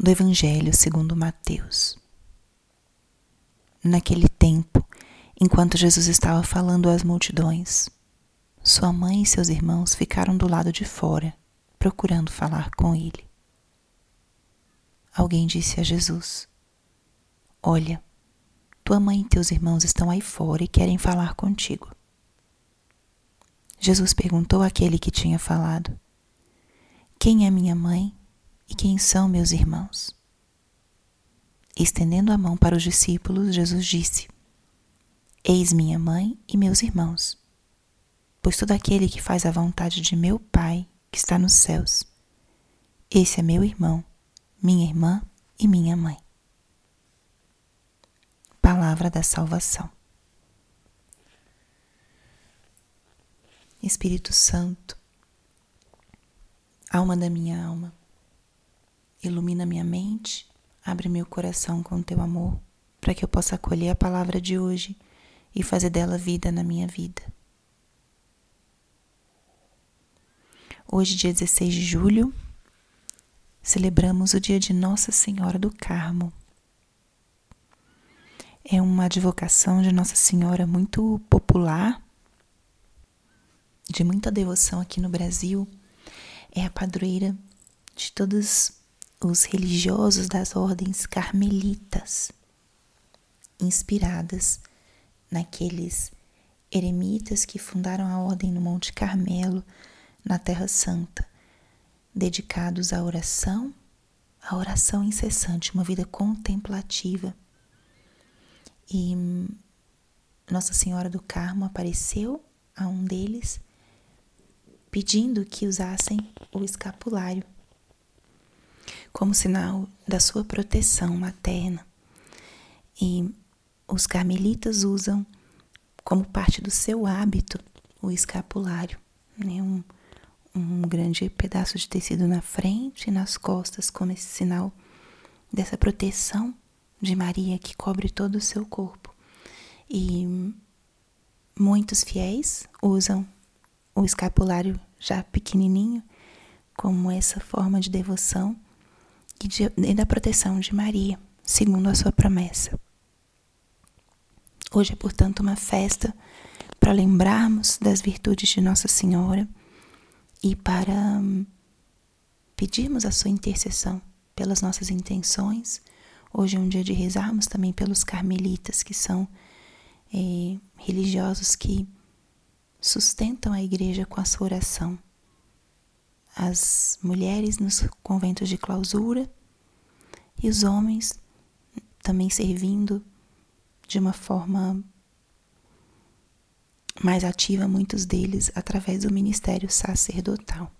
do Evangelho segundo Mateus. Naquele tempo, enquanto Jesus estava falando às multidões, sua mãe e seus irmãos ficaram do lado de fora, procurando falar com ele. Alguém disse a Jesus: Olha, tua mãe e teus irmãos estão aí fora e querem falar contigo. Jesus perguntou àquele que tinha falado: Quem é minha mãe e quem são meus irmãos? Estendendo a mão para os discípulos, Jesus disse: Eis minha mãe e meus irmãos, pois todo aquele que faz a vontade de meu Pai que está nos céus, esse é meu irmão, minha irmã e minha mãe. Palavra da Salvação. Espírito Santo, alma da minha alma, Ilumina minha mente, abre meu coração com teu amor, para que eu possa acolher a palavra de hoje e fazer dela vida na minha vida. Hoje, dia 16 de julho, celebramos o dia de Nossa Senhora do Carmo. É uma advocação de Nossa Senhora muito popular, de muita devoção aqui no Brasil. É a padroeira de todas os religiosos das ordens carmelitas, inspiradas naqueles eremitas que fundaram a ordem no Monte Carmelo, na Terra Santa, dedicados à oração, à oração incessante, uma vida contemplativa. E Nossa Senhora do Carmo apareceu a um deles pedindo que usassem o escapulário como sinal da sua proteção materna. E os carmelitas usam como parte do seu hábito o escapulário, né? um, um grande pedaço de tecido na frente e nas costas, como esse sinal dessa proteção de Maria que cobre todo o seu corpo. E muitos fiéis usam o escapulário já pequenininho como essa forma de devoção e, de, e da proteção de Maria, segundo a sua promessa. Hoje é, portanto, uma festa para lembrarmos das virtudes de Nossa Senhora e para hum, pedirmos a sua intercessão pelas nossas intenções. Hoje é um dia de rezarmos também pelos carmelitas, que são é, religiosos que sustentam a igreja com a sua oração as mulheres nos conventos de clausura e os homens também servindo de uma forma mais ativa, muitos deles através do ministério sacerdotal.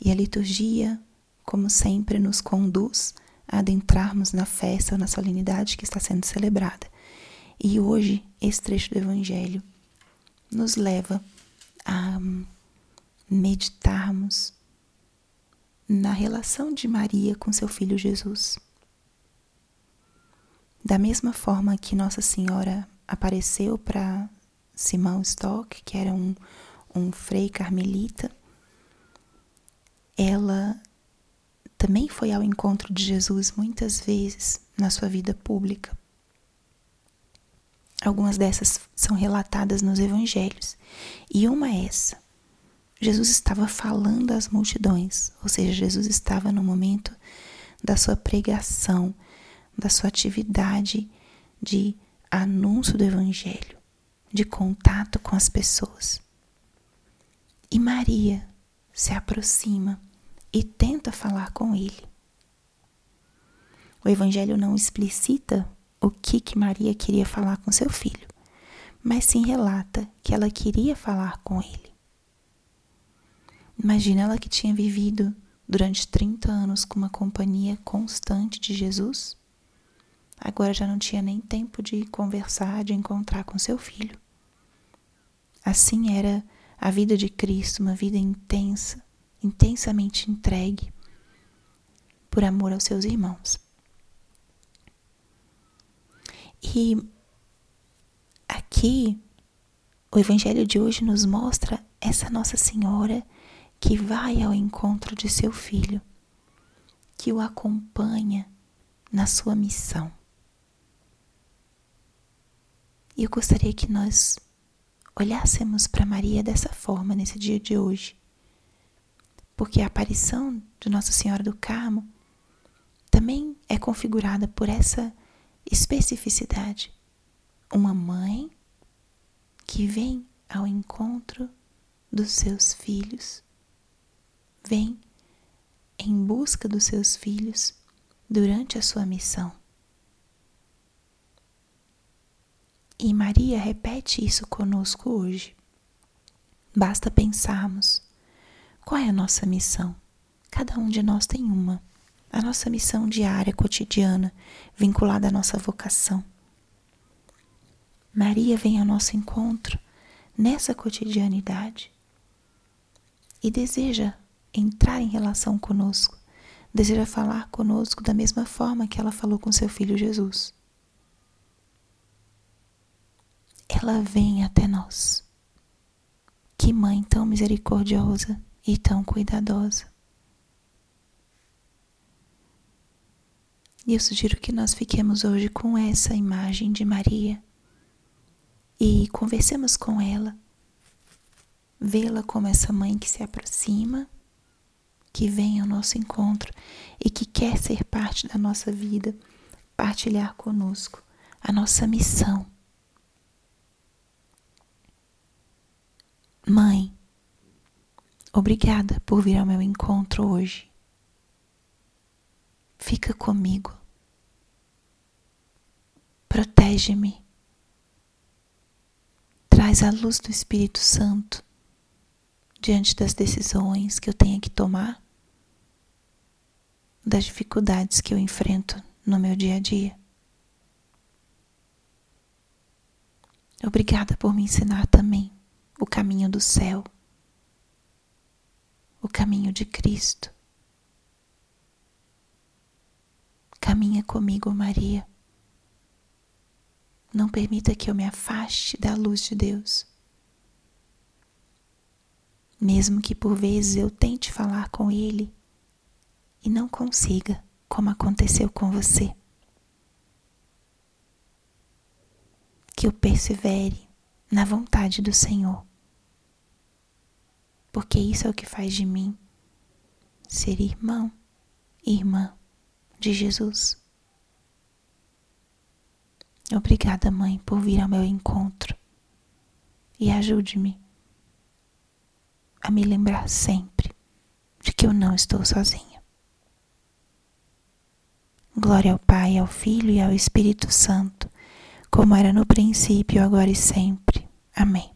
E a liturgia, como sempre, nos conduz a adentrarmos na festa, na solenidade que está sendo celebrada. E hoje, esse trecho do Evangelho nos leva a meditarmos na relação de Maria com seu filho Jesus. Da mesma forma que Nossa Senhora apareceu para Simão Stock, que era um, um frei carmelita, ela também foi ao encontro de Jesus muitas vezes na sua vida pública. Algumas dessas são relatadas nos evangelhos, e uma é essa. Jesus estava falando às multidões, ou seja, Jesus estava no momento da sua pregação, da sua atividade de anúncio do Evangelho, de contato com as pessoas. E Maria se aproxima e tenta falar com ele. O Evangelho não explicita o que, que Maria queria falar com seu filho, mas sim relata que ela queria falar com ele. Imagina ela que tinha vivido durante 30 anos com uma companhia constante de Jesus. Agora já não tinha nem tempo de conversar, de encontrar com seu filho. Assim era a vida de Cristo, uma vida intensa, intensamente entregue por amor aos seus irmãos. E aqui o evangelho de hoje nos mostra essa Nossa Senhora que vai ao encontro de seu filho, que o acompanha na sua missão. E eu gostaria que nós olhássemos para Maria dessa forma nesse dia de hoje. Porque a aparição de Nossa Senhora do Carmo também é configurada por essa especificidade. Uma mãe que vem ao encontro dos seus filhos, vem em busca dos seus filhos durante a sua missão. E Maria repete isso conosco hoje. Basta pensarmos qual é a nossa missão. Cada um de nós tem uma. A nossa missão diária, cotidiana, vinculada à nossa vocação. Maria vem ao nosso encontro nessa cotidianidade e deseja entrar em relação conosco, deseja falar conosco da mesma forma que ela falou com seu filho Jesus. ela vem até nós. Que mãe tão misericordiosa e tão cuidadosa. E eu sugiro que nós fiquemos hoje com essa imagem de Maria e conversemos com ela, vê-la como essa mãe que se aproxima, que vem ao nosso encontro e que quer ser parte da nossa vida, partilhar conosco a nossa missão Mãe, obrigada por vir ao meu encontro hoje. Fica comigo. Protege-me. Traz a luz do Espírito Santo diante das decisões que eu tenha que tomar, das dificuldades que eu enfrento no meu dia a dia. Obrigada por me ensinar também o caminho do céu, o caminho de Cristo. Caminha comigo, Maria. Não permita que eu me afaste da luz de Deus. Mesmo que por vezes eu tente falar com Ele e não consiga, como aconteceu com você. Que eu persevere na vontade do Senhor porque isso é o que faz de mim ser irmão e irmã de Jesus. Obrigada, mãe, por vir ao meu encontro e ajude-me a me lembrar sempre de que eu não estou sozinha. Glória ao Pai, ao Filho e ao Espírito Santo, como era no princípio, agora e sempre. Amém.